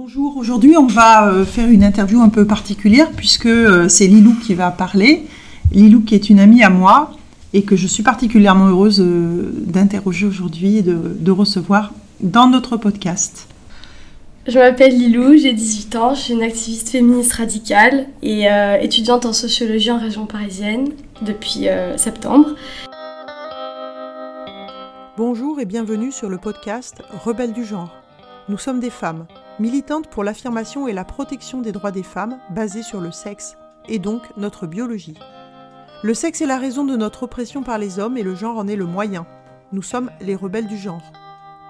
Bonjour, aujourd'hui on va euh, faire une interview un peu particulière puisque euh, c'est Lilou qui va parler. Lilou qui est une amie à moi et que je suis particulièrement heureuse euh, d'interroger aujourd'hui et de, recevoir dans notre podcast. Je m'appelle Lilou, j'ai 18 ans, je suis une activiste féministe radicale et étudiante en sociologie en région parisienne depuis septembre. Bonjour et bienvenue sur le podcast Rebelles du genre. Nous sommes des femmes, militantes pour l'affirmation et la protection des droits des femmes basés sur le sexe, et donc notre biologie. Le sexe est la raison de notre oppression par les hommes et le genre en est le moyen. Nous sommes les rebelles du genre.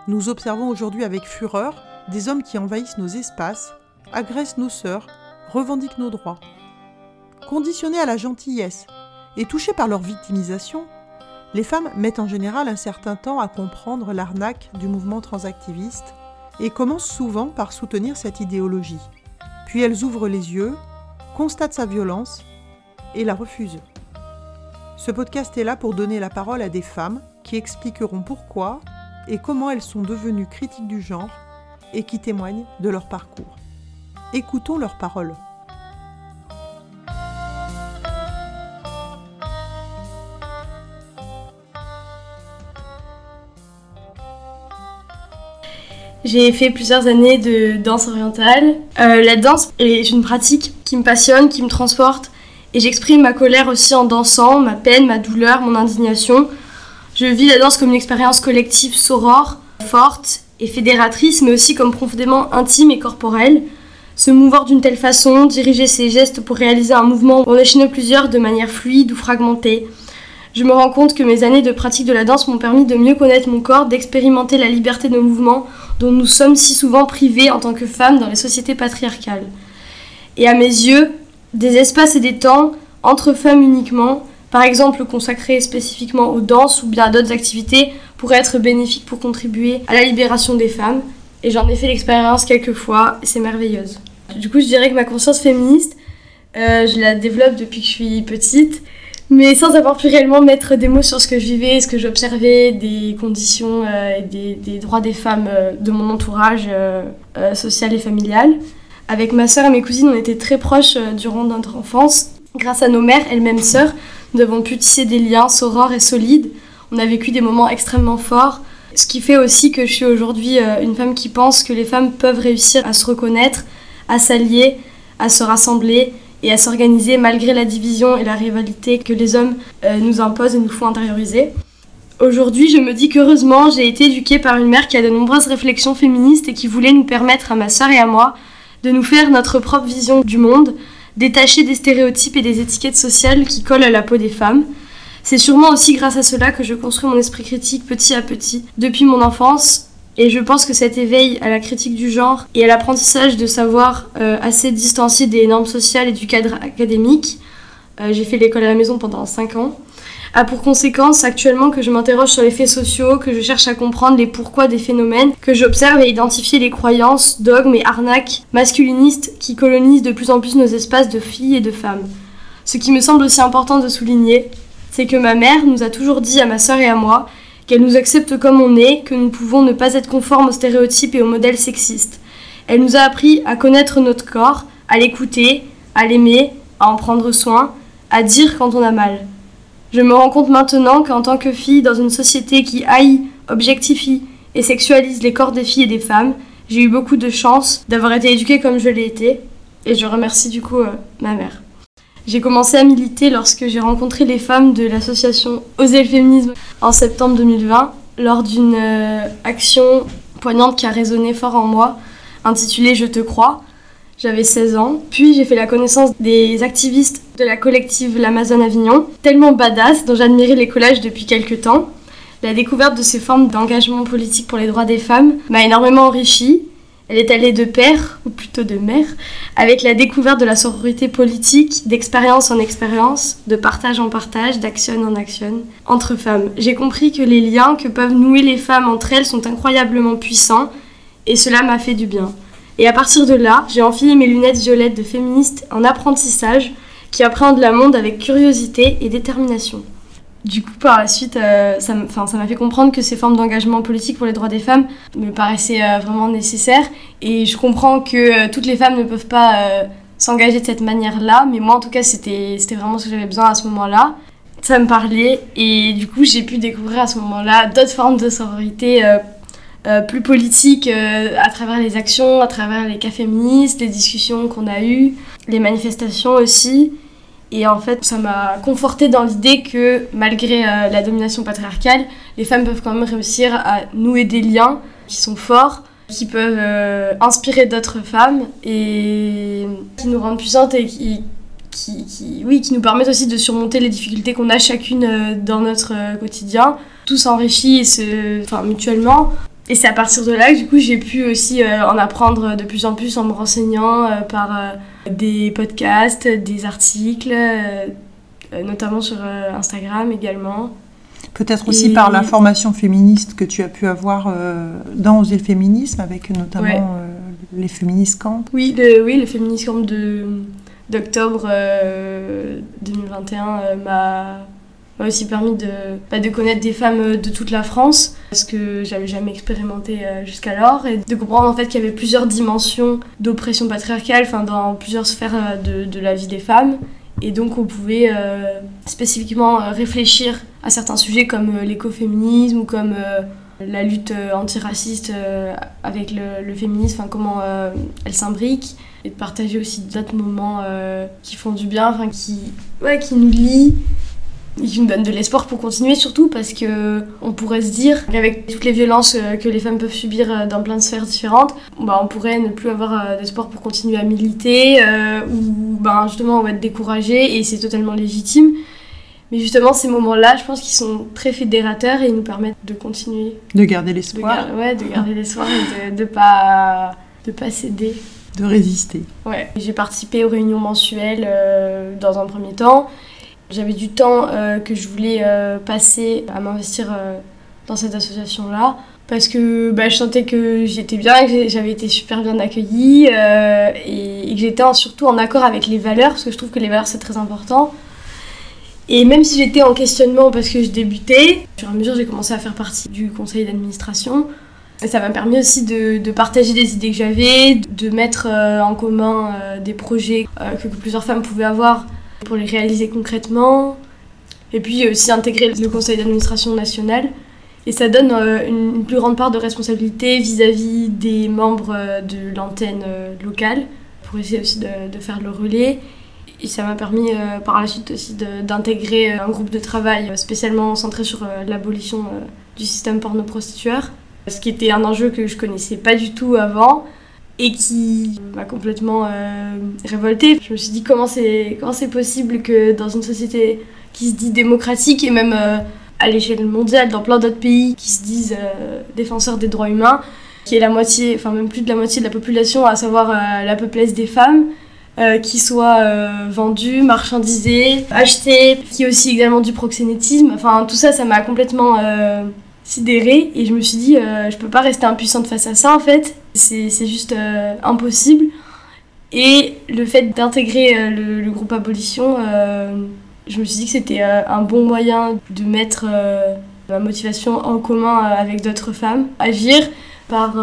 Nous observons aujourd'hui avec fureur des hommes qui envahissent nos espaces, agressent nos sœurs, revendiquent nos droits. Conditionnés à la gentillesse et touchés par leur victimisation, les femmes mettent en général un certain temps à comprendre l'arnaque du mouvement transactiviste et commencent souvent par soutenir cette idéologie. Puis elles ouvrent les yeux, constatent sa violence et la refusent. Ce podcast est là pour donner la parole à des femmes qui expliqueront pourquoi et comment elles sont devenues critiques du genre et qui témoignent de leur parcours. Écoutons leurs paroles. J'ai fait plusieurs années de danse orientale. Euh, la danse est une pratique qui me passionne, qui me transporte. Et j'exprime ma colère aussi en dansant, ma peine, ma douleur, mon indignation. Je vis la danse comme une expérience collective sorore, forte et fédératrice, mais aussi comme profondément intime et corporelle. Se mouvoir d'une telle façon, diriger ses gestes pour réaliser un mouvement, en enchaîner plusieurs de manière fluide ou fragmentée. Je me rends compte que mes années de pratique de la danse m'ont permis de mieux connaître mon corps, d'expérimenter la liberté de mouvement dont nous sommes si souvent privés en tant que femmes dans les sociétés patriarcales. Et à mes yeux, des espaces et des temps entre femmes uniquement, par exemple consacrés spécifiquement aux danses ou bien à d'autres activités, pourraient être bénéfiques pour contribuer à la libération des femmes. Et j'en ai fait l'expérience quelques fois, c'est merveilleuse. Du coup, je dirais que ma conscience féministe, euh, je la développe depuis que je suis petite mais sans avoir pu réellement mettre des mots sur ce que je vivais, ce que j'observais, des conditions euh, et des, droits des femmes euh, de mon entourage euh, social et familial. Avec ma sœur et mes cousines, on était très proches durant notre enfance. Grâce à nos mères, elles-mêmes sœurs, nous avons pu tisser des liens sorores et solides. On a vécu des moments extrêmement forts, ce qui fait aussi que je suis aujourd'hui une femme qui pense que les femmes peuvent réussir à se reconnaître, à s'allier, à se rassembler et à s'organiser malgré la division et la rivalité que les hommes euh, nous imposent et nous font intérioriser. Aujourd'hui, je me dis qu'heureusement, j'ai été éduquée par une mère qui a de nombreuses réflexions féministes et qui voulait nous permettre à ma sœur et à moi de nous faire notre propre vision du monde, détachée des stéréotypes et des étiquettes sociales qui collent à la peau des femmes. C'est sûrement aussi grâce à cela que je construis mon esprit critique petit à petit, depuis mon enfance, et je pense que cet éveil à la critique du genre et à l'apprentissage de savoir euh, assez distancié des normes sociales et du cadre académique, euh, j'ai fait l'école à la maison pendant 5 ans, a pour conséquence actuellement que je m'interroge sur les faits sociaux, que je cherche à comprendre les pourquoi des phénomènes, que j'observe et identifier les croyances, dogmes et arnaques masculinistes qui colonisent de plus en plus nos espaces de filles et de femmes. Ce qui me semble aussi important de souligner, c'est que ma mère nous a toujours dit à ma sœur et à moi qu'elle nous accepte comme on est, que nous pouvons ne pas être conformes aux stéréotypes et aux modèles sexistes. Elle nous a appris à connaître notre corps, à l'écouter, à l'aimer, à en prendre soin, à dire quand on a mal. Je me rends compte maintenant qu'en tant que fille dans une société qui haït, objectifie et sexualise les corps des filles et des femmes, j'ai eu beaucoup de chance d'avoir été éduquée comme je l'ai été, et je remercie du coup euh, ma mère. J'ai commencé à militer lorsque j'ai rencontré les femmes de l'association Oser le féminisme en septembre 2020 lors d'une euh, action poignante qui a résonné fort en moi, intitulée Je te crois. J'avais 16 ans. Puis j'ai fait la connaissance des activistes de la collective L'Amazon Avignon, tellement badass, dont j'admirais les collages depuis quelques temps. La découverte de ces formes d'engagement politique pour les droits des femmes m'a énormément enrichie elle est allée de pair, ou plutôt de mère, avec la découverte de la sororité politique, d'expérience en expérience, de partage en partage, d'action en action, entre femmes. J'ai compris que les liens que peuvent nouer les femmes entre elles sont incroyablement puissants, et cela m'a fait du bien. Et à partir de là, j'ai enfilé mes lunettes violettes de féministe en apprentissage, qui appréhendent le monde avec curiosité et détermination. Du coup, par la suite, ça m'a fait comprendre que ces formes d'engagement politique pour les droits des femmes me paraissaient vraiment nécessaires. Et je comprends que toutes les femmes ne peuvent pas s'engager de cette manière-là, mais moi en tout cas c'était vraiment ce que j'avais besoin à ce moment-là. Ça me parlait et du coup j'ai pu découvrir à ce moment-là d'autres formes de sororité euh, euh, plus politiques euh, à travers les actions, à travers les cas féministes, les discussions qu'on a eues, les manifestations aussi. Et en fait, ça m'a conforté dans l'idée que malgré la domination patriarcale, les femmes peuvent quand même réussir à nouer des liens qui sont forts qui peuvent euh, inspirer d'autres femmes et qui nous rendent puissantes et qui, oui, qui nous permettent aussi de surmonter les difficultés qu'on a chacune euh, dans notre euh, quotidien. Tout s'enrichit enfin, mutuellement. Et c'est à partir de là que du coup j'ai pu aussi en apprendre de plus en plus en me renseignant par des podcasts, des articles, notamment sur Instagram également. Peut-être aussi par la formation féministe que tu as pu avoir euh, dans Oser le féminisme, avec notamment euh, les féministes camp. Oui, le, oui, le féministe camp de, d'octobre 2021 euh, m'a, m'a aussi permis de, bah, de connaître des femmes de toute la France, ce que j'avais jamais expérimenté jusqu'alors, et de comprendre en fait qu'il y avait plusieurs dimensions d'oppression patriarcale, enfin dans plusieurs sphères de, de la vie des femmes. Et donc on pouvait spécifiquement réfléchir à certains sujets comme euh, l'écoféminisme ou comme euh, la lutte euh, antiraciste avec le, féminisme, comment elle s'imbrique, et de partager aussi d'autres moments qui font du bien, enfin qui, qui nous lient qui nous donnent de l'espoir pour continuer, surtout parce que on pourrait se dire qu'avec toutes les violences que les femmes peuvent subir dans plein de sphères différentes, bah, on pourrait ne plus avoir d'espoir pour continuer à militer ou ben, justement on va être découragé et c'est totalement légitime. Mais justement, ces moments-là, je pense qu'ils sont très fédérateurs et ils nous permettent de continuer. De garder l'espoir. Ouais, de garder l'espoir et de ne pas, de pas céder. De résister. Ouais. J'ai participé aux réunions mensuelles euh, dans un premier temps. J'avais du temps euh, que je voulais euh, passer à m'investir dans cette association-là parce que bah, je sentais que j'étais bien, que j'avais été super bien accueillie et, que j'étais surtout en accord avec les valeurs, parce que je trouve que les valeurs c'est très important. Et même si j'étais en questionnement parce que je débutais, au fur et à mesure j'ai commencé à faire partie du conseil d'administration. Ça m'a permis aussi de, partager des idées que j'avais, de mettre euh, en commun euh, des projets euh, que, plusieurs femmes pouvaient avoir pour les réaliser concrètement. Et puis aussi intégrer le conseil d'administration national. Et ça donne une, plus grande part de responsabilité vis-à-vis des membres de l'antenne locale pour essayer aussi de faire le relais et ça m'a permis euh, par la suite aussi d'intégrer euh, un groupe de travail euh, spécialement centré sur l'abolition du système porno-prostitueur, ce qui était un enjeu que je connaissais pas du tout avant et qui m'a complètement révoltée. Je me suis dit comment c'est comment c'est possible que dans une société qui se dit démocratique et même à l'échelle mondiale dans plein d'autres pays qui se disent défenseurs des droits humains, qui est la moitié, enfin même plus de la moitié de la population, à savoir la peuplesse des femmes, euh, qui soit euh, vendu, marchandisé, acheté, qui est aussi également du proxénétisme. Enfin, tout ça, ça m'a complètement euh, sidérée et je me suis dit, je peux pas rester impuissante face à ça en fait. C'est juste impossible. Et le fait d'intégrer le, groupe Abolition, je me suis dit que c'était un bon moyen de mettre ma motivation en commun avec d'autres femmes, agir par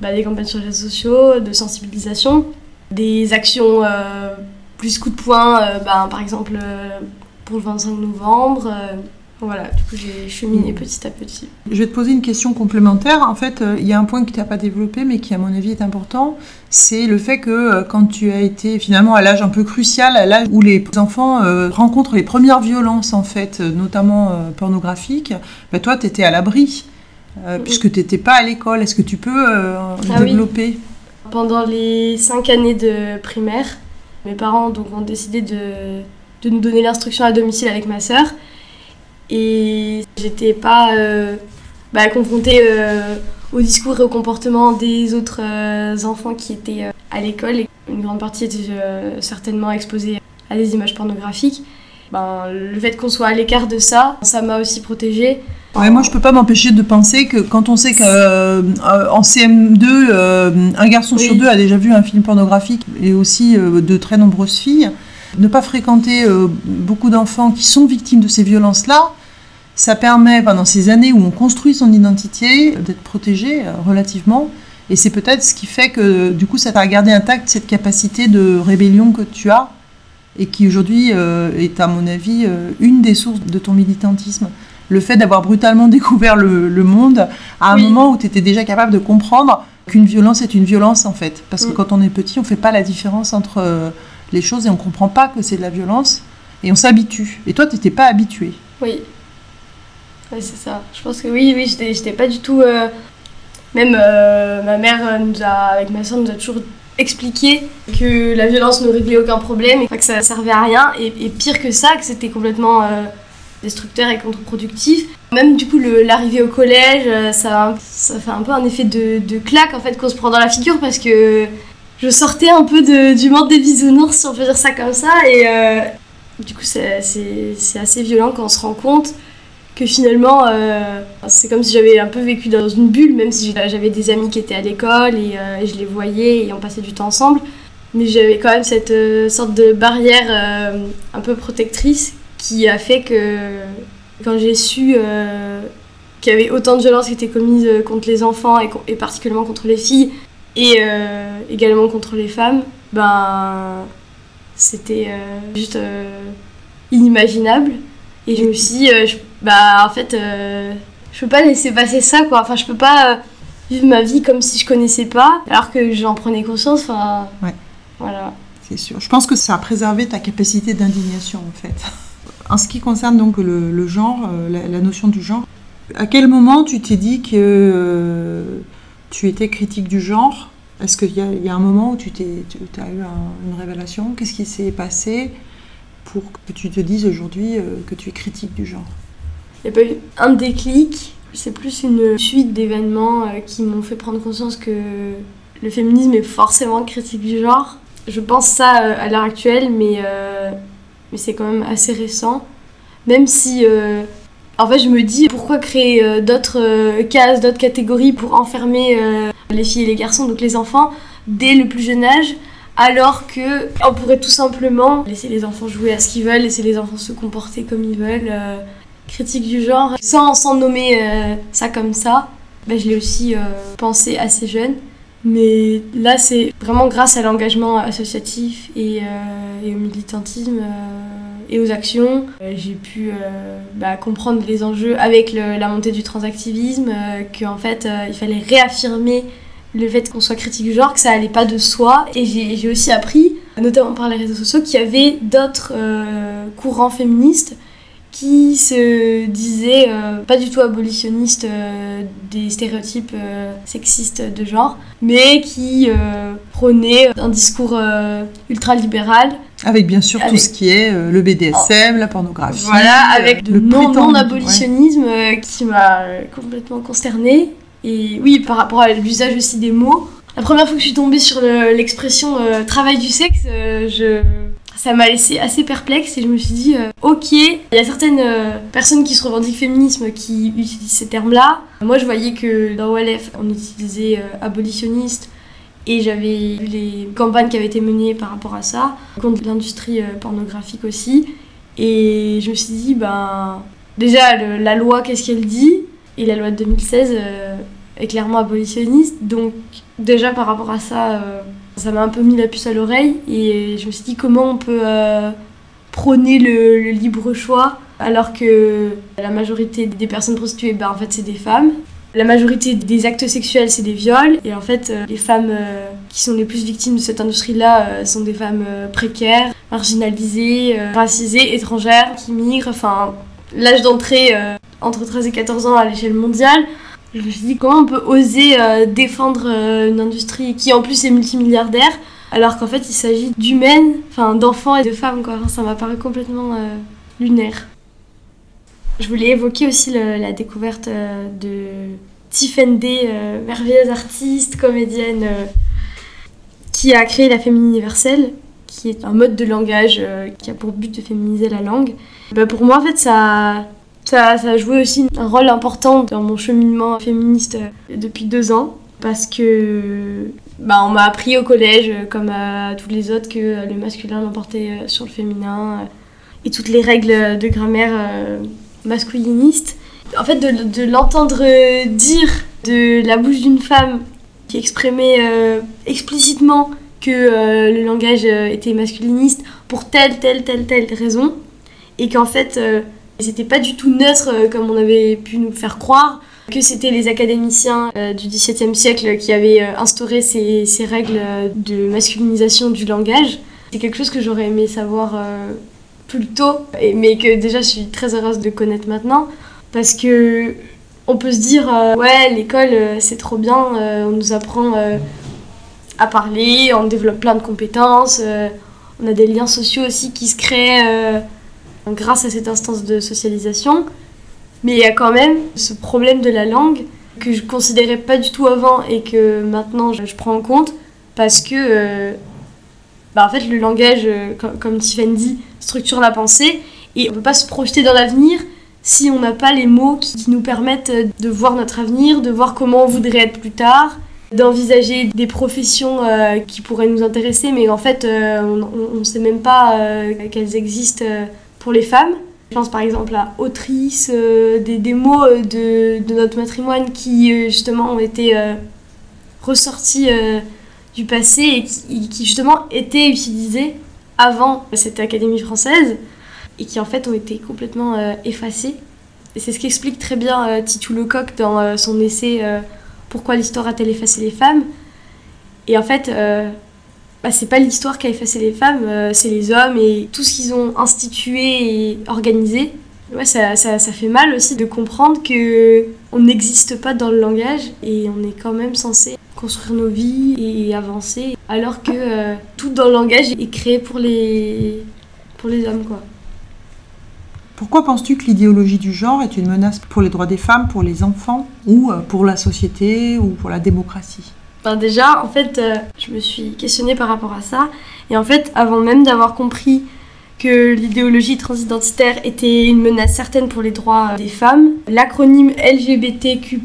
bah, des campagnes sur les réseaux sociaux, de sensibilisation des actions euh, plus coup de poing, euh, ben, par exemple euh, pour le 25 novembre. Voilà, du coup j'ai cheminé petit à petit. Je vais te poser une question complémentaire. En fait, il y a un point que tu n'as pas développé, mais qui à mon avis est important. C'est le fait que quand tu as été finalement à l'âge un peu crucial, à l'âge où les enfants rencontrent les premières violences, en fait, notamment pornographiques, ben, toi tu étais à l'abri, puisque tu n'étais pas à l'école. Est-ce que tu peux ah développer? Pendant les cinq années de primaire, mes parents donc, ont décidé de, de nous donner l'instruction à domicile avec ma sœur. Et j'étais pas euh, bah, confrontée euh, au discours et au comportement des autres euh, enfants qui étaient à l'école. Une grande partie était certainement exposée à des images pornographiques. Ben, le fait qu'on soit à l'écart de ça, ça m'a aussi protégée. Ouais, moi, je peux pas m'empêcher de penser que quand on sait qu'en euh, CM2, euh, un garçon sur deux a déjà vu un film pornographique et aussi euh, de très nombreuses filles, ne pas fréquenter beaucoup d'enfants qui sont victimes de ces violences-là, ça permet pendant ces années où on construit son identité d'être protégé euh, relativement. Et c'est peut-être ce qui fait que du coup ça t'a gardé intact cette capacité de rébellion que tu as et qui aujourd'hui euh, est à mon avis euh, une des sources de ton militantisme. Le fait d'avoir brutalement découvert le, monde à un moment où tu étais déjà capable de comprendre qu'une violence est une violence en fait. Parce que mm. quand on est petit, on fait pas la différence entre les choses et on comprend pas que c'est de la violence et on s'habitue. Et toi, tu n'étais pas habitué. Oui. Ouais, c'est ça. Je pense que oui, oui, j'étais pas du tout. Euh, même euh, ma mère, euh, nous a, avec ma soeur, nous a toujours expliqué que la violence ne réglait aucun problème et que ça servait à rien. Et, pire que ça, que c'était complètement destructeur et contre-productif. Même du coup, l'arrivée au collège, ça, ça fait un peu un effet de, de claque en fait qu'on se prend dans la figure parce que je sortais un peu de, du monde des bisounours, si on peut dire ça comme ça. Et du coup, c'est assez violent quand on se rend compte que finalement, euh, c'est comme si j'avais un peu vécu dans une bulle, même si j'avais des amis qui étaient à l'école euh, et, je les voyais et on passait du temps ensemble. Mais j'avais quand même cette euh, sorte de barrière un peu protectrice qui a fait que quand j'ai su qu'il y avait autant de violences qui étaient commises contre les enfants et, particulièrement contre les filles et également contre les femmes, ben c'était juste inimaginable. Et je me suis dit, bah en fait, euh, je peux pas laisser passer ça quoi. Enfin, je peux pas euh, vivre ma vie comme si je connaissais pas, alors que j'en prenais conscience. Enfin, ouais. Voilà. C'est sûr. Je pense que ça a préservé ta capacité d'indignation en fait. En ce qui concerne donc le, genre, euh, la, notion du genre, à quel moment tu t'es dit que tu étais critique du genre? Est-ce qu'il y, y, a un moment où tu, t'es, tu as eu une révélation? Qu'est-ce qui s'est passé pour que tu te dises aujourd'hui que tu es critique du genre? Il n'y a pas eu un déclic, c'est plus une suite d'événements euh, qui m'ont fait prendre conscience que le féminisme est forcément critique du genre. Je pense ça euh, à l'heure actuelle, mais, euh, mais c'est quand même assez récent. Même si, en fait, je me dis pourquoi créer d'autres cases, d'autres catégories pour enfermer les filles et les garçons, donc les enfants, dès le plus jeune âge, alors que on pourrait tout simplement laisser les enfants jouer à ce qu'ils veulent, laisser les enfants se comporter comme ils veulent critique du genre, sans, sans nommer euh, ça comme ça, ben, je l'ai aussi euh, pensé assez jeune. Mais là, c'est vraiment grâce à l'engagement associatif et, euh, au militantisme et aux actions, j'ai pu bah, comprendre les enjeux avec la montée du transactivisme, qu'en fait, il fallait réaffirmer le fait qu'on soit critique du genre, que ça allait pas de soi. Et j'ai aussi appris, notamment par les réseaux sociaux, qu'il y avait d'autres courants féministes qui se disait euh, pas du tout abolitionniste euh, des stéréotypes euh, sexistes de genre, mais qui prônait un discours ultra-libéral. Avec bien sûr tout ce qui est le BDSM, la pornographie. Voilà, avec le non-abolitionnisme qui m'a complètement consternée. Et oui, par rapport à l'usage aussi des mots. La première fois que je suis tombée sur l'expression travail du sexe, je ça m'a laissé assez perplexe et je me suis dit, euh, ok, il y a certaines euh, personnes qui se revendiquent féminisme qui utilisent ces termes-là. Moi, je voyais que dans OLF, on utilisait euh, abolitionniste et j'avais vu les campagnes qui avaient été menées par rapport à ça, contre l'industrie pornographique aussi. Et je me suis dit, ben, déjà, la loi, qu'est-ce qu'elle dit? Et la loi de 2016 est clairement abolitionniste. Donc, déjà, par rapport à ça, ça m'a un peu mis la puce à l'oreille et je me suis dit comment on peut euh, prôner le, libre choix alors que la majorité des personnes prostituées, ben, en fait, c'est des femmes. La majorité des actes sexuels, c'est des viols. Et en fait, euh, les femmes euh, qui sont les plus victimes de cette industrie-là sont des femmes précaires, marginalisées, racisées, étrangères, qui migrent. Enfin, l'âge d'entrée entre 13 et 14 ans à l'échelle mondiale, je me suis dit comment on peut oser euh, défendre euh, une industrie qui en plus est multimilliardaire alors qu'en fait il s'agit d'humaines, enfin d'enfants et de femmes quoi. ça m'a paru complètement euh, lunaire. Je voulais évoquer aussi la découverte de Tiffany Day, merveilleuse artiste, comédienne qui a créé la féminine universelle, qui est un mode de langage qui a pour but de féminiser la langue. Bah, pour moi en fait ça ça, a joué aussi un rôle important dans mon cheminement féministe euh, depuis deux ans parce que bah, on m'a appris au collège, euh, comme à tous les autres, que le masculin l'emportait euh, sur le féminin et toutes les règles de grammaire masculiniste. En fait, de, l'entendre dire de la bouche d'une femme qui exprimait euh, explicitement que euh, le langage euh, était masculiniste pour telle, telle, telle, telle raison, et qu'en fait, c'était pas du tout neutre comme on avait pu nous faire croire, que c'était les académiciens du XVIIe siècle qui avaient instauré ces, règles de masculinisation du langage. C'est quelque chose que j'aurais aimé savoir plus tôt, mais que déjà je suis très heureuse de connaître maintenant, parce que on peut se dire ouais l'école c'est trop bien, on nous apprend à parler, on développe plein de compétences, euh, on a des liens sociaux aussi qui se créent euh, grâce à cette instance de socialisation. Mais il y a quand même ce problème de la langue que je considérais pas du tout avant et que maintenant je, prends en compte parce que euh, bah en fait le langage, comme, comme Tiffany dit, structure la pensée et on peut pas se projeter dans l'avenir si on n'a pas les mots qui, nous permettent de voir notre avenir, de voir comment on voudrait être plus tard, d'envisager des professions euh, qui pourraient nous intéresser, mais en fait, euh, on ne sait même pas euh, qu'elles existent pour les femmes. Je pense par exemple à autrice, des, des, mots de, de, notre matrimoine qui justement ont été ressortis du passé et qui, justement étaient utilisés avant cette Académie française et qui en fait ont été complètement effacés. C'est ce qu'explique très bien Titu Lecoq dans son essai pourquoi l'histoire a-t-elle effacé les femmes? Et en fait, euh, bah, c'est pas l'histoire qui a effacé les femmes, euh, c'est les hommes et tout ce qu'ils ont institué et organisé. Ouais, ça, ça, ça, fait mal aussi de comprendre que on n'existe pas dans le langage et on est quand même censé construire nos vies et avancer alors que euh, tout dans le langage est créé pour les, pour les hommes quoi. Pourquoi penses-tu que l'idéologie du genre est une menace pour les droits des femmes, pour les enfants, ou euh, pour la société, ou pour la démocratie? Ben Déjà, en fait, euh, je me suis questionnée par rapport à ça. Et en fait, avant même d'avoir compris que l'idéologie transidentitaire était une menace certaine pour les droits des femmes, l'acronyme LGBTQ+,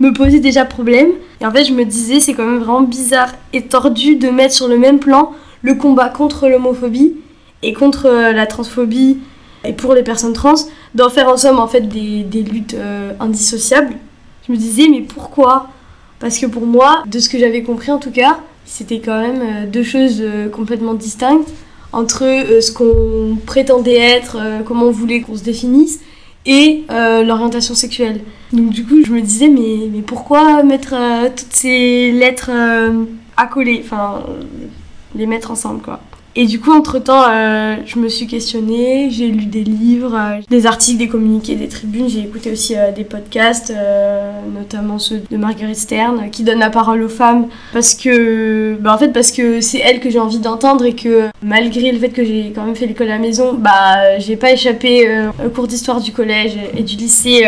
me posait déjà problème. Et en fait, je me disais, c'est quand même vraiment bizarre et tordu de mettre sur le même plan le combat contre l'homophobie et contre euh, la transphobie et pour les personnes trans, d'en faire en somme en fait des, luttes euh, indissociables. Je me disais mais pourquoi? Parce que pour moi, de ce que j'avais compris en tout cas, c'était quand même euh, deux choses euh, complètement distinctes entre ce qu'on prétendait être, comment on voulait qu'on se définisse et l'orientation sexuelle. Donc du coup, je me disais mais, mais pourquoi mettre toutes ces lettres accolées, enfin les mettre ensemble quoi. Et du coup, entre-temps, euh, je me suis questionnée, j'ai lu des livres, euh, des articles, des communiqués, des tribunes, j'ai écouté aussi euh, des podcasts, notamment ceux de Marguerite Stern, qui donnent la parole aux femmes, parce que, bah, en fait, parce que c'est elle que j'ai envie d'entendre et que malgré le fait que j'ai quand même fait l'école à la maison, bah, j'ai pas échappé au cours d'histoire du collège et du lycée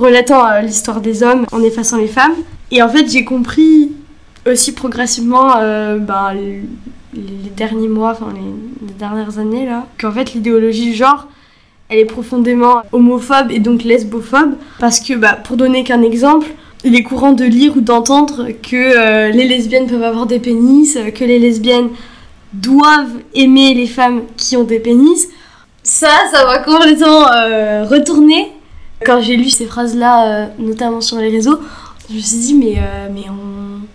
relatant l'histoire des hommes en effaçant les femmes. Et en fait, j'ai compris aussi progressivement bah, les derniers mois, enfin les, dernières années là, qu'en fait l'idéologie genre, elle est profondément homophobe et donc lesbophobe. Parce que, bah, pour donner qu'un exemple, il est courant de lire ou d'entendre que euh, les lesbiennes peuvent avoir des pénis, que les lesbiennes doivent aimer les femmes qui ont des pénis. Ça, ça va complètement euh, retourner. Quand j'ai lu ces phrases-là, euh, notamment sur les réseaux, je me suis dit, mais, mais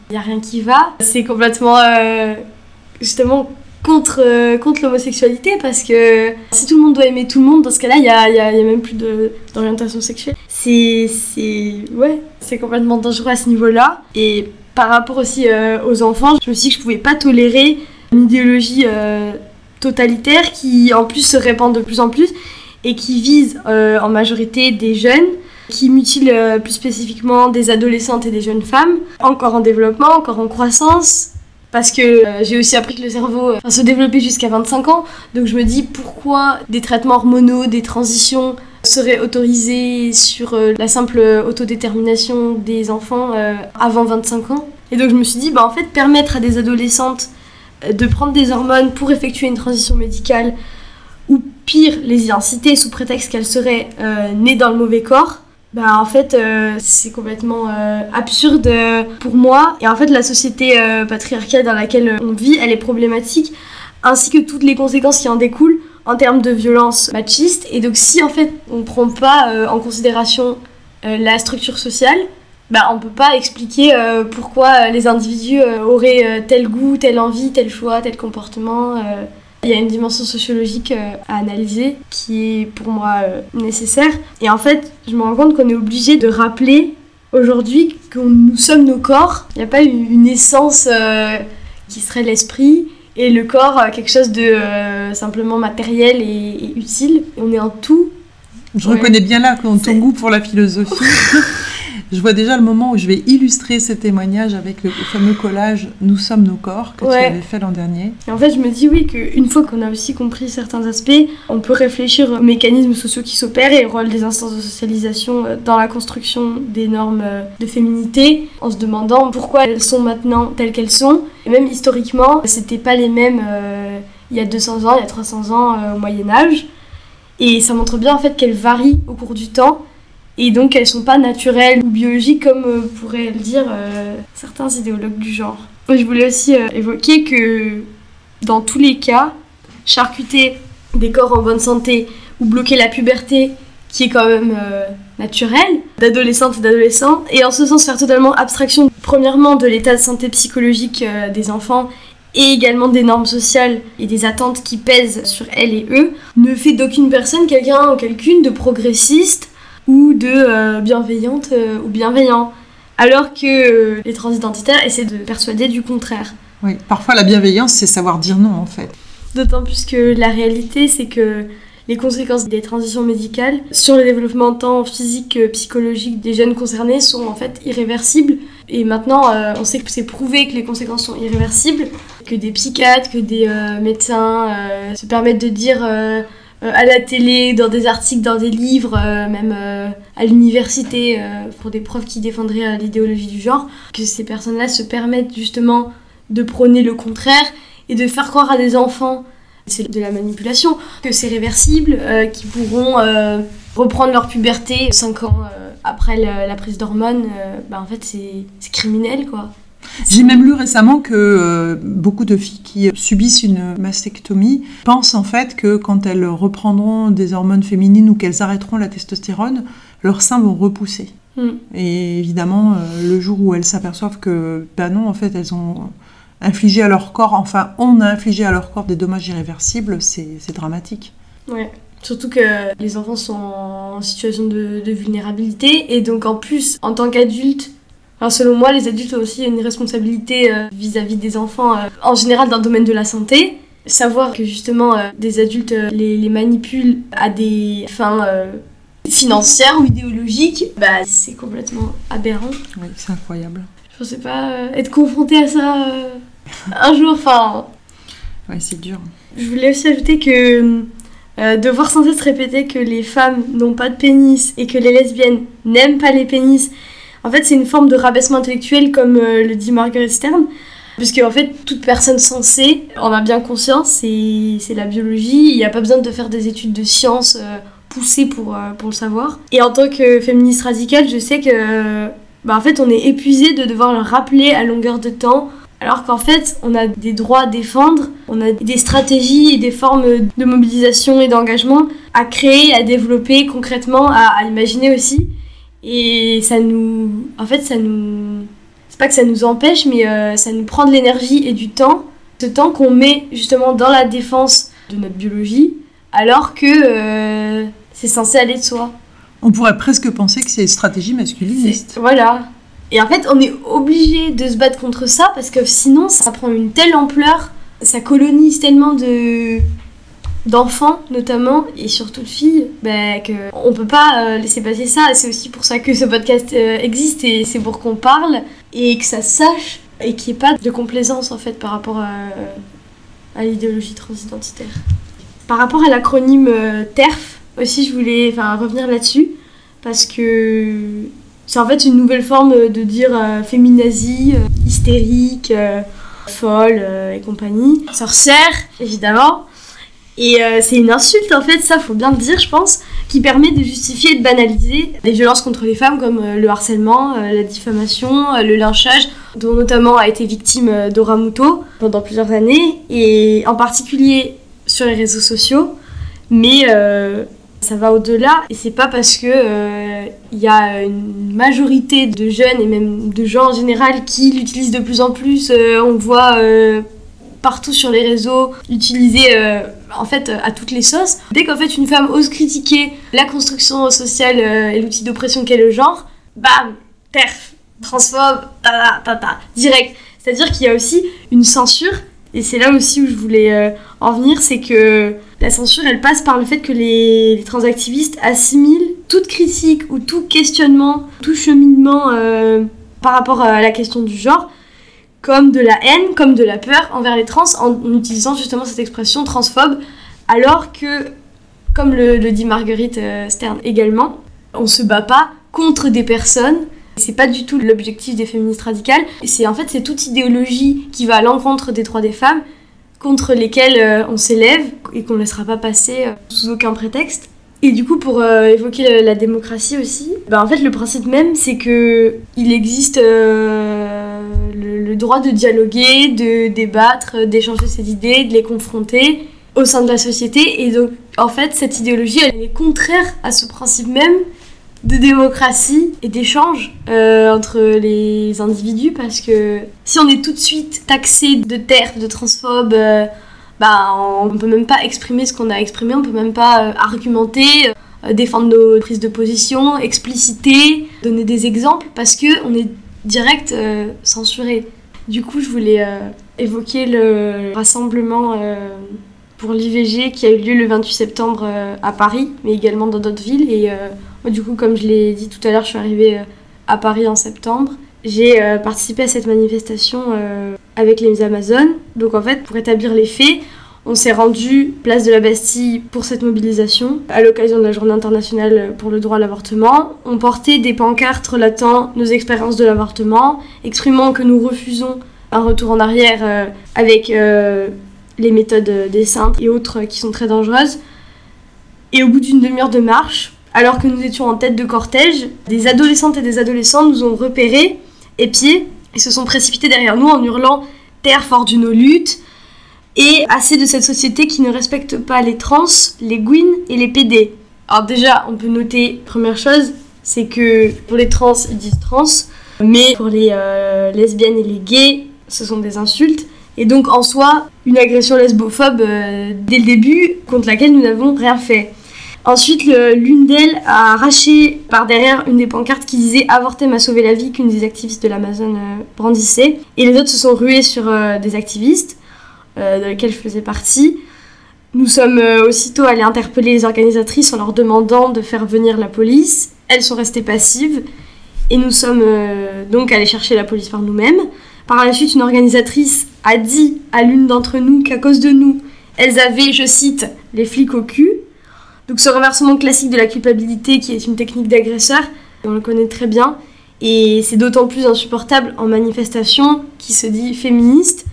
il n'y a rien qui va. C'est complètement justement contre, euh, contre l'homosexualité parce que si tout le monde doit aimer tout le monde, dans ce cas-là, il n'y a, y a, y a, même plus d'orientation sexuelle. C'est ouais, complètement dangereux à ce niveau-là. Et par rapport aussi euh, aux enfants, je me suis dit que je pouvais pas tolérer une idéologie euh, totalitaire qui en plus se répand de plus en plus et qui vise en majorité des jeunes qui mutile plus spécifiquement des adolescentes et des jeunes femmes, encore en développement, encore en croissance, parce que euh, j'ai aussi appris que le cerveau euh, se développait jusqu'à 25 ans. Donc je me dis pourquoi des traitements hormonaux, des transitions seraient autorisés sur euh, la simple autodétermination des enfants avant 25 ans? Et donc je me suis dit, bah en fait, permettre à des adolescentes de prendre des hormones pour effectuer une transition médicale, ou pire, les inciter sous prétexte qu'elles seraient nées dans le mauvais corps, bah en fait euh, c'est complètement euh, absurde pour moi et en fait la société euh, patriarcale dans laquelle on vit elle est problématique ainsi que toutes les conséquences qui en découlent en termes de violence machiste. Et donc si en fait on ne prend pas euh, en considération euh, la structure sociale, bah, on peut pas expliquer euh, pourquoi les individus auraient tel goût, telle envie, tel choix, tel comportement. Il y a une dimension sociologique à analyser qui est pour moi nécessaire. Et en fait, je me rends compte qu'on est obligé de rappeler aujourd'hui que nous sommes nos corps. Il n'y a pas une essence qui serait l'esprit et le corps quelque chose de euh, simplement matériel et, utile. on est un tout. Je reconnais bien là ton goût pour la philosophie. je vois déjà le moment où je vais illustrer ces témoignages avec le, fameux collage Nous sommes nos corps que tu avais fait l'an dernier. En fait, je me dis oui qu'une fois qu'on a aussi compris certains aspects, on peut réfléchir aux mécanismes sociaux qui s'opèrent et au rôle des instances de socialisation euh, dans la construction des normes euh, de féminité, en se demandant pourquoi elles sont maintenant telles qu'elles sont. Et même historiquement, c'était pas les mêmes euh, il y a 200 ans, il y a 300 ans au Moyen Âge. Et ça montre bien en fait qu'elles varient au cours du temps et donc elles sont pas naturelles ou biologiques comme euh, pourraient le dire euh, certains idéologues du genre. Je voulais aussi euh, évoquer que dans tous les cas, charcuter des corps en bonne santé ou bloquer la puberté qui est quand même naturelle d'adolescentes et d'adolescents et en ce sens faire totalement abstraction premièrement de l'état de santé psychologique des enfants et également des normes sociales et des attentes qui pèsent sur elles et eux, ne fait d'aucune personne quelqu'un ou quelqu'une de progressiste ou de euh, bienveillante euh, ou bienveillant. Alors que euh, les transidentitaires essaient de persuader du contraire. Oui, parfois la bienveillance, c'est savoir dire non en fait. D'autant plus que la réalité, c'est que les conséquences des transitions médicales sur le développement tant physique que psychologique des jeunes concernés sont en fait irréversibles. Et maintenant, on sait que c'est prouvé que les conséquences sont irréversibles, que des psychiatres, que des médecins se permettent de dire à la télé, dans des articles, dans des livres, euh, même euh, à l'université, pour des profs qui défendraient l'idéologie du genre, que ces personnes-là se permettent justement de prôner le contraire et de faire croire à des enfants, c'est de la manipulation, que c'est réversible, qu'ils pourront reprendre leur puberté 5 ans après la, prise d'hormones, bah en fait c'est criminel quoi. J'ai même lu récemment que euh, beaucoup de filles qui subissent une mastectomie pensent en fait que quand elles reprendront des hormones féminines ou qu'elles arrêteront la testostérone, leurs seins vont repousser. Hmm. Et évidemment, euh, le jour où elles s'aperçoivent que, ben non, en fait, elles ont infligé à leur corps, enfin, on a infligé à leur corps des dommages irréversibles, c'est dramatique. Ouais. Surtout que les enfants sont en situation de, de vulnérabilité et donc en plus, en tant qu'adultes, selon moi, les adultes ont aussi une responsabilité euh, vis-à-vis des enfants, euh, en général dans le domaine de la santé. Savoir que justement euh, des adultes les, manipulent à des fins financières ou idéologiques, bah, c'est complètement aberrant. Oui, c'est incroyable. Je pensais pas être confrontée à ça un jour, enfin... Ouais, c'est dur. Je voulais aussi ajouter que devoir sans cesse répéter que les femmes n'ont pas de pénis et que les lesbiennes n'aiment pas les pénis en fait, c'est une forme de rabaissement intellectuel, comme euh, le dit Margaret Stern. Puisque en fait, toute personne sensée en a bien conscience, c'est la biologie. Il n'y a pas besoin de faire des études de sciences euh, poussées pour, euh, pour le savoir. Et en tant que féministe radicale, je sais que bah, en fait, on est épuisé de devoir le rappeler à longueur de temps. Alors qu'en fait, on a des droits à défendre, on a des stratégies et des formes de mobilisation et d'engagement à créer, à développer concrètement, à imaginer aussi. Et ça nous. En fait, ça nous. C'est pas que ça nous empêche, mais euh, ça nous prend de l'énergie et du temps. Ce temps qu'on met justement dans la défense de notre biologie, alors que euh, c'est censé aller de soi. On pourrait presque penser que c'est une stratégie masculiniste. Voilà. Et en fait, on est obligé de se battre contre ça parce que sinon, ça prend une telle ampleur, ça colonise tellement de, d'enfants notamment et surtout de filles bah, que on peut pas euh, laisser passer ça. C'est aussi pour ça que ce podcast euh, existe et c'est pour qu'on parle et que ça sache et qu'il n'y ait pas de complaisance en fait par rapport à, l'idéologie transidentitaire. Par rapport à l'acronyme euh, TERF aussi je voulais revenir là-dessus parce que c'est en fait une nouvelle forme de dire féminazie hystérique folle et compagnie. Sorcière évidemment et euh, c'est une insulte en fait, ça faut bien le dire je pense, qui permet de justifier et de banaliser les violences contre les femmes comme euh, le harcèlement, euh, la diffamation, le lynchage, dont notamment a été victime Dora Muto pendant plusieurs années, et en particulier sur les réseaux sociaux. mais ça va au-delà et c'est pas parce que il y a une majorité de jeunes et même de gens en général qui l'utilisent de plus en plus. on voit partout sur les réseaux, utilisé euh, en fait à toutes les sauces. Dès qu'en fait une femme ose critiquer la construction sociale euh, et l'outil d'oppression qu'est le genre, bam, terf, transphobe, ta ta ta, direct. C'est-à-dire qu'il y a aussi une censure, et c'est là aussi où je voulais euh, en venir, c'est que la censure, elle passe par le fait que les transactivistes assimilent toute critique ou tout questionnement, tout cheminement par rapport à la question du genre comme de la haine, comme de la peur envers les trans en utilisant justement cette expression transphobe, alors que, comme le, dit Marguerite euh, Stern également, on se bat pas contre des personnes. C'est pas du tout l'objectif des féministes radicales. C'est en fait c'est toute idéologie qui va à l'encontre des droits des femmes, contre lesquelles euh, on s'élève et qu'on ne laissera pas passer euh, sous aucun prétexte. Et du coup, pour évoquer la, démocratie aussi, bah, en fait, le principe même, c'est que il existe droit de dialoguer, de débattre, d'échanger ses idées, de les confronter au sein de la société. Et donc, en fait, cette idéologie, elle est contraire à ce principe même de démocratie et d'échange euh, entre les individus parce que si on est tout de suite taxé de terre, de transphobe, euh, bah, on peut même pas exprimer ce qu'on a exprimé, on peut même pas euh, argumenter, défendre nos prises de position, expliciter, donner des exemples parce que on est direct censuré. Du coup, je voulais euh, évoquer le rassemblement euh, pour l'IVG qui a eu lieu le 28 septembre euh, à Paris, mais également dans d'autres villes. Et du coup, comme je l'ai dit tout à l'heure, je suis arrivée à Paris en septembre. J'ai participé à cette manifestation avec les Amazones. Donc en fait, pour établir les faits, on s'est rendu place de la Bastille pour cette mobilisation à l'occasion de la journée internationale pour le droit à l'avortement. On portait des pancartes relatant nos expériences de l'avortement, exprimant que nous refusons un retour en arrière euh, avec euh, les méthodes des saintes et autres qui sont très dangereuses. Et au bout d'une demi-heure de marche, alors que nous étions en tête de cortège, des adolescentes et des adolescents nous ont repérés, épiés, et se sont précipités derrière nous en hurlant Terre fort d'une lutte, et assez de cette société qui ne respecte pas les trans, les gwyn et les PD. Alors déjà, on peut noter, première chose, c'est que pour les trans, ils disent trans, mais pour les euh, lesbiennes et les gays, ce sont des insultes. Et donc en soi, une agression lesbophobe euh, dès le début, contre laquelle nous n'avons rien fait. Ensuite, l'une d'elles a arraché par derrière une des pancartes qui disait Avorter m'a sauvé la vie qu'une des activistes de l'Amazon euh, brandissait. Et les autres se sont rués sur des activistes. Euh, de laquelle je faisais partie. Nous sommes euh, aussitôt allés interpeller les organisatrices en leur demandant de faire venir la police. Elles sont restées passives et nous sommes euh, donc allés chercher la police par nous-mêmes. Par la suite, une organisatrice a dit à l'une d'entre nous qu'à cause de nous, elles avaient, je cite, les flics au cul. Donc ce renversement classique de la culpabilité qui est une technique d'agresseur, on le connaît très bien, et c'est d'autant plus insupportable en manifestation qui se dit féministe,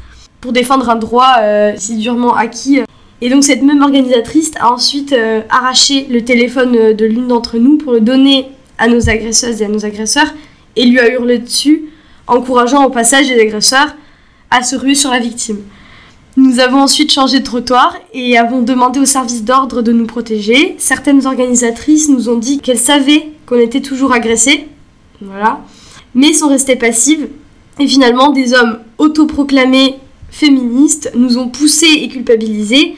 pour défendre un droit euh, si durement acquis. Et donc cette même organisatrice a ensuite euh, arraché le téléphone euh, de l'une d'entre nous pour le donner à nos agresseuses et à nos agresseurs et lui a hurlé dessus, encourageant au passage des agresseurs à se ruer sur la victime. Nous avons ensuite changé de trottoir et avons demandé au service d'ordre de nous protéger. Certaines organisatrices nous ont dit qu'elles savaient qu'on était toujours agressés, voilà, mais sont restées passives. Et finalement, des hommes autoproclamés féministes nous ont poussés et culpabilisés.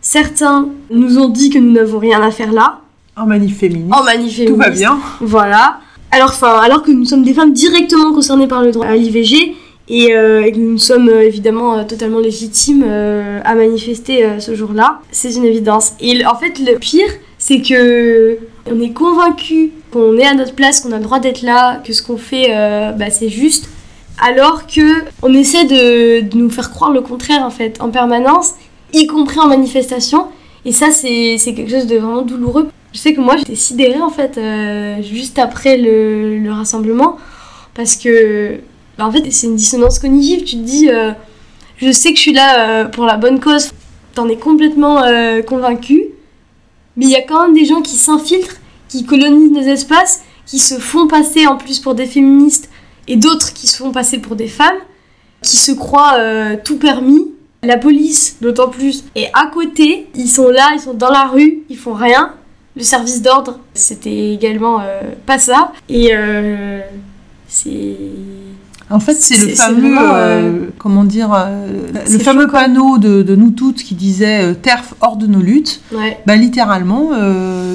Certains nous ont dit que nous n'avons rien à faire là. En manif féministe. En manif féministe. Tout va bien. Voilà. Alors, enfin, alors que nous sommes des femmes directement concernées par le droit à l'IVG et, euh, que nous sommes euh, évidemment euh, totalement légitimes à manifester ce jour-là, c'est une évidence. Et en fait, le pire, c'est que on est convaincu qu'on est à notre place, qu'on a le droit d'être là, que ce qu'on fait, bah, c'est juste alors que on essaie de, nous faire croire le contraire en fait en permanence, y compris en manifestation. Et ça, c'est quelque chose de vraiment douloureux. Je sais que moi, j'étais sidérée en fait euh, juste après le, rassemblement parce que bah, en fait, c'est une dissonance cognitive. Tu te dis, euh, je sais que je suis là euh, pour la bonne cause, t'en es complètement convaincu, mais il y a quand même des gens qui s'infiltrent, qui colonisent nos espaces, qui se font passer en plus pour des féministes et d'autres qui se font passer pour des femmes, qui se croient euh, tout permis. La police, d'autant plus, est à côté. Ils sont là, ils sont dans la rue, ils font rien. Le service d'ordre, c'était également euh, pas ça. Et euh, c'est. En fait, c'est le fameux, vraiment, euh, comment dire, euh, le fameux panneau de, de nous toutes qui disait euh, TERF hors de nos luttes. Ouais. Bah, littéralement,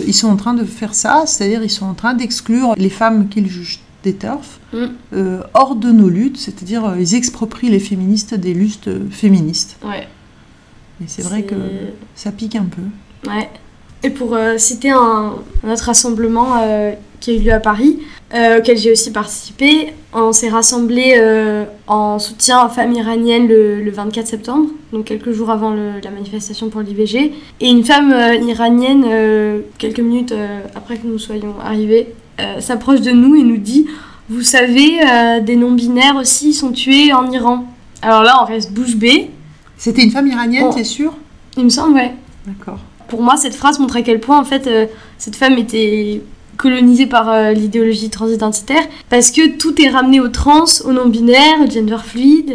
ils sont en train de faire ça, c'est-à-dire ils sont en train d'exclure les femmes qu'ils jugent des TERF Mm. euh, hors de nos luttes, c'est-à-dire euh, ils exproprient les féministes des luttes euh, féministes. Ouais. Et c'est vrai que ça pique un peu. Ouais. Et pour euh, citer un, un autre rassemblement euh, qui a eu lieu à Paris, auquel j'ai aussi participé, on s'est rassemblés en soutien aux femmes iraniennes le, le 24 septembre, donc quelques jours avant le- la manifestation pour l'IVG. Et une femme iranienne, quelques minutes après que nous soyons arrivés, euh, s'approche de nous et nous dit Vous savez, euh, des non-binaires aussi sont tués en Iran. Alors là, on reste bouche bée. C'était une femme iranienne, Oh. t'es sûre Il me semble, ouais. D'accord. Pour moi, cette phrase montre à quel point, en fait, euh, cette femme était colonisée par l'idéologie transidentitaire, parce que tout est ramené aux trans, aux non-binaires, au gender fluide,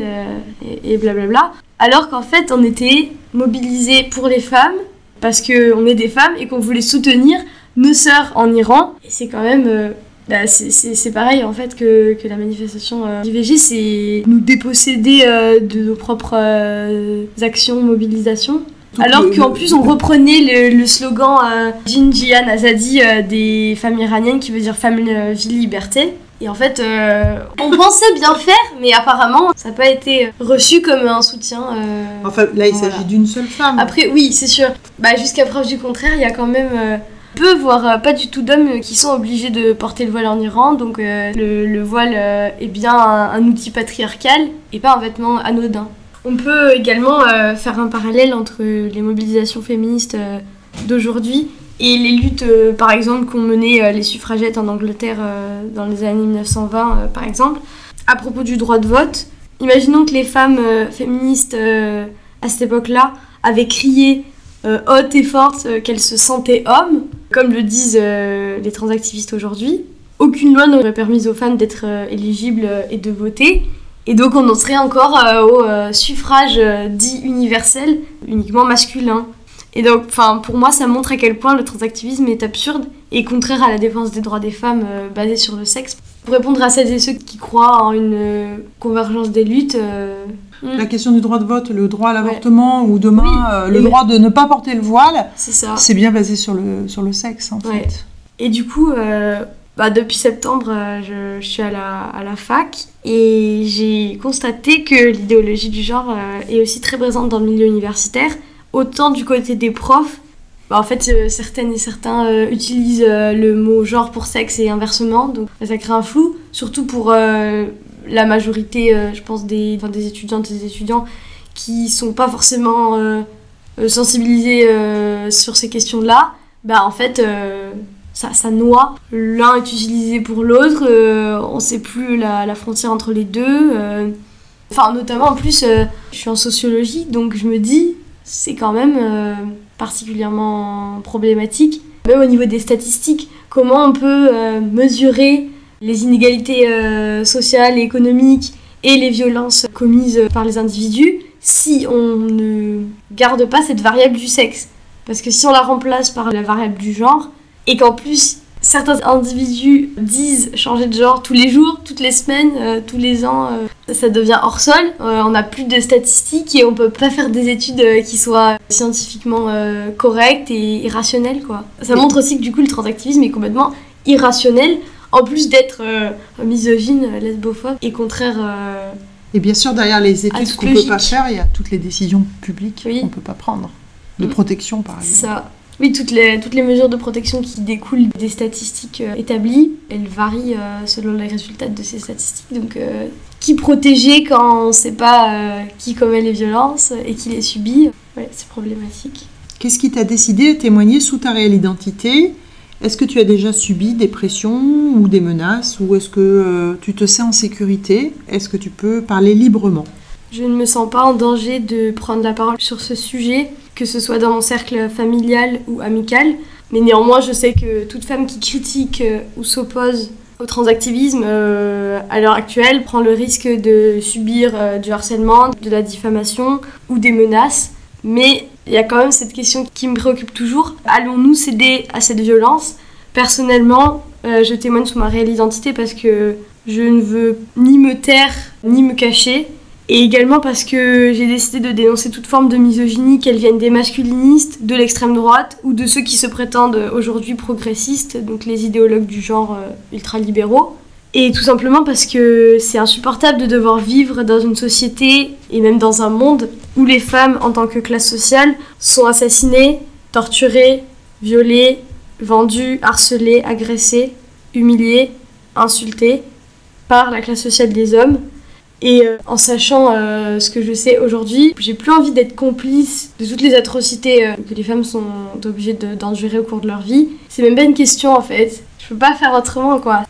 et, et blablabla. Alors qu'en fait, on était mobilisés pour les femmes, parce qu'on est des femmes, et qu'on voulait soutenir nos sœurs en Iran. Et c'est quand même... euh, bah, c'est- c'est c'est pareil en fait que, que la manifestation euh, IVG, c'est nous déposséder euh, de nos propres euh, actions, mobilisations. Alors qu'en plus on reprenait le, le slogan euh, Jin Jian Azadi des femmes iraniennes qui veut dire femme, euh, vie, liberté. Et en fait, euh, on pensait bien faire, mais apparemment ça n'a pas été reçu comme un soutien. euh, Enfin, là, il Voilà. s'agit d'une seule femme. Après, oui, c'est sûr. Bah, jusqu'à preuve du contraire, il y a quand même euh, peu, voire euh, pas du tout d'hommes euh, qui sont obligés de porter le voile en Iran. Donc euh, le, le voile est bien un, outil patriarcal et pas un vêtement anodin. On peut également faire un parallèle entre les mobilisations féministes d'aujourd'hui et les luttes, par exemple, qu'ont menées les suffragettes en Angleterre dans les années 1920, euh, par exemple. À propos du droit de vote, imaginons que les femmes féministes à cette époque-là avaient crié haute et forte euh, qu'elles se sentaient hommes, comme le disent euh, les transactivistes aujourd'hui. Aucune loi n'aurait permis aux femmes d'être euh, éligibles euh, et de voter. Et donc on en serait encore euh, au euh, suffrage euh, dit universel, uniquement masculin. Et donc, pour moi, ça montre à quel point le transactivisme est absurde et contraire à la défense des droits des femmes euh, basée sur le sexe. Pour répondre à celles et ceux qui croient en une euh, convergence des luttes, euh, hmm, La question du droit de vote, le droit à l'avortement ou demain Oui. euh, le Et- droit de ne pas porter le voile, c'est bien basé sur le, sur le sexe en Ouais. fait. Et du coup, euh, bah, depuis septembre, euh, je, je suis à la, à la fac et j'ai constaté que l'idéologie du genre euh, est aussi très présente dans le milieu universitaire, autant du côté des profs. Bah, en fait, euh, certaines et certains utilisent le mot genre pour sexe et inversement, donc ça crée un flou, surtout pour la majorité, euh, je pense, des, enfin, des étudiantes et des étudiants qui sont pas forcément euh, euh, sensibilisés sur ces questions-là. Bah, en fait, ça, noie. L'un est utilisé pour l'autre, on sait plus la, frontière entre les deux. Enfin, notamment en plus, je suis en sociologie, donc je me dis, c'est quand même particulièrement problématique. Même au niveau des statistiques, comment on peut mesurer les inégalités euh, sociales et économiques et les violences commises par les individus si on ne garde pas cette variable du sexe Parce que si on la remplace par la variable du genre, et qu'en plus certains individus disent changer de genre tous les jours, toutes les semaines, euh, tous les ans, euh, ça devient hors sol. Euh, on n'a plus de statistiques et on peut pas faire des études qui soient scientifiquement correctes et, et rationnelles quoi. Ça montre aussi que du coup le transactivisme est complètement irrationnel. En plus d'être euh, misogyne, lesbophobe et contraire euh, Et bien sûr, derrière les études qu'on ne peut pas faire, il y a toutes les décisions publiques Oui. qu'on ne peut pas prendre. De Mm. protection, par C'est exemple. ça. Oui, toutes les, toutes les mesures de protection qui découlent des statistiques euh, établies, elles varient euh, selon les résultats de ces statistiques. Donc, euh, qui protéger quand on ne sait pas euh, qui commet les violences et qui les subit Ouais, c'est problématique. Qu'est-ce qui t'a décidé de témoigner sous ta réelle identité Est-ce que tu as déjà subi des pressions ou des menaces Ou est-ce que euh, tu te sens en sécurité? Est-ce que tu peux parler librement? Je ne me sens pas en danger de prendre la parole sur ce sujet, que ce soit dans mon cercle familial ou amical. Mais néanmoins, je sais que toute femme qui critique euh, ou s'oppose au transactivisme euh, à l'heure actuelle prend le risque de subir du harcèlement, de la diffamation ou des menaces. Mais il y a quand même cette question qui me préoccupe toujours. Allons-nous céder à cette violence? Personnellement, euh, je témoigne sous ma réelle identité parce que je ne veux ni me taire ni me cacher. Et également parce que j'ai décidé de dénoncer toute forme de misogynie, qu'elle vienne des masculinistes, de l'extrême droite ou de ceux qui se prétendent aujourd'hui progressistes, donc les idéologues du genre euh, ultralibéraux. Et tout simplement parce que c'est insupportable de devoir vivre dans une société et même dans un monde où les femmes, en tant que classe sociale, sont assassinées, torturées, violées, vendues, harcelées, agressées, humiliées, insultées par la classe sociale des hommes et euh, en sachant euh, ce que je sais aujourd'hui, j'ai plus envie d'être complice de toutes les atrocités euh, que les femmes sont obligées d'endurer au cours de leur vie. C'est même pas une question en fait. Je peux pas faire autrement quoi.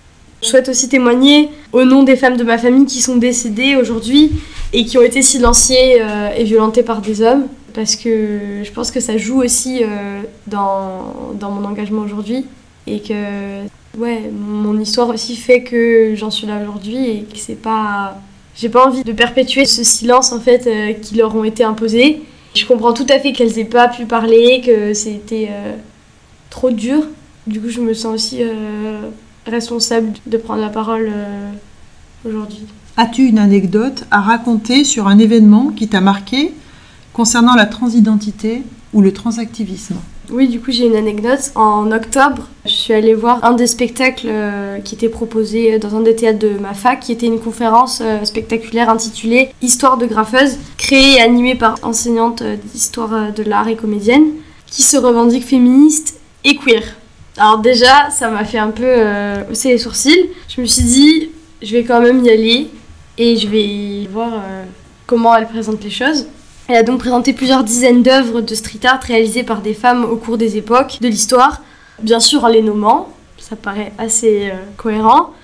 Je souhaite aussi témoigner au nom des femmes de ma famille qui sont décédées aujourd'hui et qui ont été silenciées et violentées par des hommes. Parce que je pense que ça joue aussi dans, dans mon engagement aujourd'hui. Et que ouais, mon histoire aussi fait que j'en suis là aujourd'hui et que c'est pas j'ai pas envie de perpétuer ce silence en fait euh, qui leur ont été imposés. Je comprends tout à fait qu'elles aient pas pu parler, que c'était euh, trop dur. Du coup, je me sens aussi euh, responsable de prendre la parole aujourd'hui. As-tu une anecdote à raconter sur un événement qui t'a marqué concernant la transidentité ou le transactivisme? Oui, du coup, j'ai une anecdote. En octobre, je suis allée voir un des spectacles euh, qui était proposé dans un des théâtres de ma fac, qui était une conférence euh, spectaculaire intitulée Histoire de graffeuse, créée et animée par enseignante euh, d'histoire de l'art et comédienne, qui se revendique féministe et queer. Alors déjà, ça m'a fait un peu hausser les sourcils. Je me suis dit, je vais quand même y aller et je vais voir comment elle présente les choses. Elle a donc présenté plusieurs dizaines d'œuvres de street art réalisées par des femmes au cours des époques de l'histoire, bien sûr en les nommant, ça paraît assez euh, cohérent,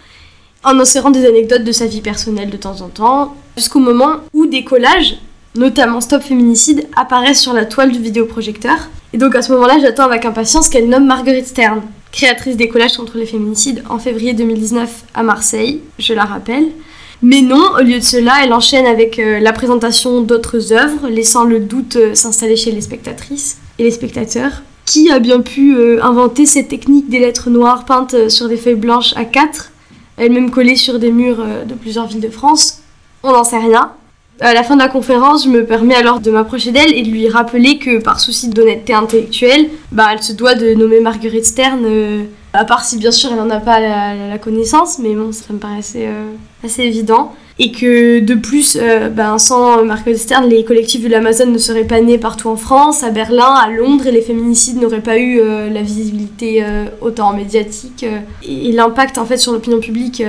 en insérant des anecdotes de sa vie personnelle de temps en temps, jusqu'au moment où des collages, notamment Stop Féminicide, apparaissent sur la toile du vidéoprojecteur. Et donc à ce moment-là, j'attends avec impatience qu'elle nomme Marguerite Stern, créatrice des collages contre les féminicides en février 2019 à Marseille, je la rappelle. Mais non, au lieu de cela, elle enchaîne avec euh, la présentation d'autres œuvres, laissant le doute euh, s'installer chez les spectatrices et les spectateurs. Qui a bien pu euh, inventer cette technique des lettres noires peintes sur des feuilles blanches à 4, elles-mêmes collées sur des murs de plusieurs villes de France? On n'en sait rien. À la fin de la conférence, je me permets alors de m'approcher d'elle et de lui rappeler que par souci d'honnêteté intellectuelle, bah, elle se doit de nommer Marguerite Stern à part si bien sûr elle n'en a pas la, connaissance, mais bon, ça me paraissait euh, assez évident. Et que de plus, euh, ben, sans Marc Stern, les collectifs de l'Amazon ne seraient pas nés partout en France, à Berlin, à Londres, et les féminicides n'auraient pas eu euh, la visibilité autant médiatique et, l'impact en fait sur l'opinion publique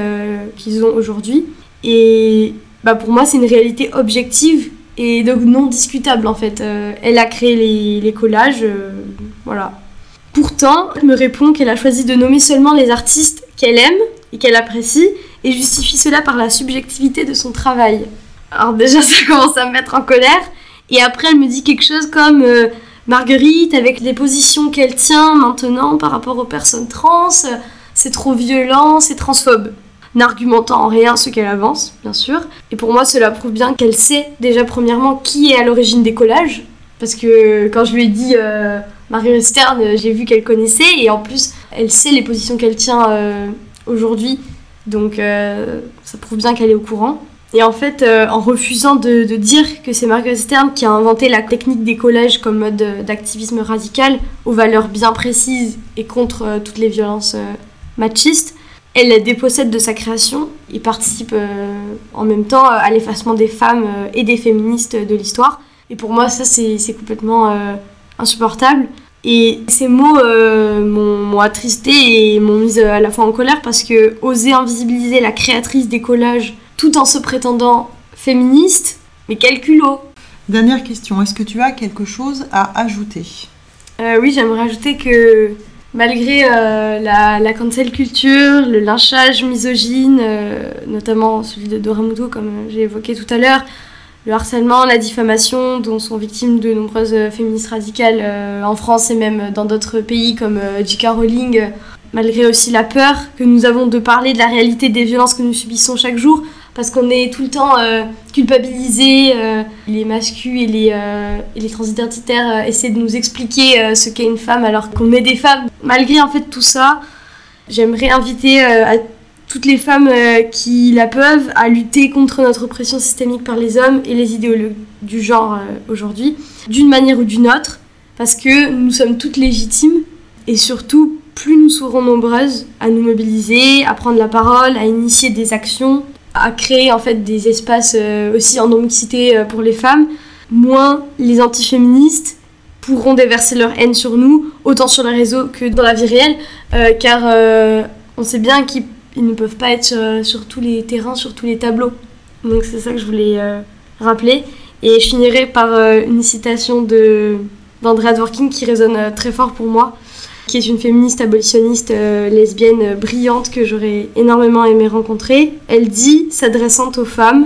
qu'ils ont aujourd'hui. Et bah, pour moi, c'est une réalité objective et donc non discutable en fait. elle a créé les, les collages, voilà. Pourtant, elle me répond qu'elle a choisi de nommer seulement les artistes qu'elle aime et qu'elle apprécie et justifie cela par la subjectivité de son travail. Alors déjà, ça commence à me mettre en colère. Et après, elle me dit quelque chose comme euh, Marguerite, avec les positions qu'elle tient maintenant par rapport aux personnes trans, c'est trop violent, c'est transphobe. N'argumentant en rien ce qu'elle avance, bien sûr. Et pour moi, cela prouve bien qu'elle sait déjà premièrement qui est à l'origine des collages. Parce que quand je lui ai dit... Euh, Marguerite Stern, euh, j'ai vu qu'elle connaissait et en plus, elle sait les positions qu'elle tient euh, aujourd'hui. Donc, euh, ça prouve bien qu'elle est au courant. Et en fait, en refusant de, dire que c'est Marguerite Stern qui a inventé la technique des collages comme mode d'activisme radical aux valeurs bien précises et contre toutes les violences machistes, elle la dépossède de sa création et participe en même temps à l'effacement des femmes et des féministes de l'histoire. Et pour moi, ça, c'est complètement insupportable. Et ces mots euh, m'ont attristé et m'ont mise à la fois en colère parce que oser invisibiliser la créatrice des collages tout en se prétendant féministe, mais quel culot Dernière question, est-ce que tu as quelque chose à ajouter? Euh, Oui, j'aimerais ajouter que malgré euh, la, la, cancel culture, le lynchage misogyne, notamment celui de Dora comme j'ai évoqué tout à l'heure, le harcèlement, la diffamation dont sont victimes de nombreuses féministes radicales euh, en France et même dans d'autres pays comme euh, J.K. Rowling. malgré aussi la peur que nous avons de parler de la réalité des violences que nous subissons chaque jour, parce qu'on est tout le temps euh, culpabilisé. Euh, les masculins et les, euh, transidentitaires essaient de nous expliquer ce qu'est une femme alors qu'on est des femmes. Malgré en fait tout ça, j'aimerais inviter toutes les femmes qui la peuvent à lutter contre notre oppression systémique par les hommes et les idéologues du genre aujourd'hui, d'une manière ou d'une autre, parce que nous sommes toutes légitimes et surtout plus nous serons nombreuses à nous mobiliser, à prendre la parole, à initier des actions à créer en fait des espaces euh, aussi en non-mixité euh, pour les femmes, moins les antiféministes pourront déverser leur haine sur nous, autant sur les réseaux que dans la vie réelle, euh, car on sait bien qu'ils ne peuvent pas être sur tous les terrains, sur tous les tableaux. Donc c'est ça que je voulais rappeler. Et je finirai par une citation d'Andrea Dworkin qui résonne très fort pour moi qui est une féministe abolitionniste euh, lesbienne brillante que j'aurais énormément aimé rencontrer. Elle dit, s'adressant aux femmes,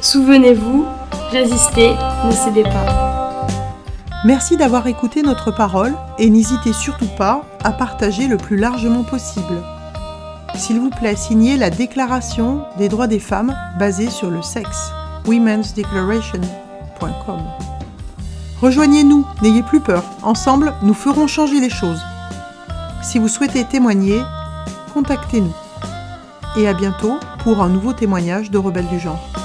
Souvenez-vous, résistez, ne cédez pas. Merci d'avoir écouté notre parole et n'hésitez surtout pas à partager le plus largement possible. S'il vous plaît, signez la Déclaration des droits des femmes basée sur le sexe, womensdeclaration.com. Rejoignez-nous, n'ayez plus peur, ensemble nous ferons changer les choses. Si vous souhaitez témoigner, contactez-nous. Et à bientôt pour un nouveau témoignage de Rebelles du genre.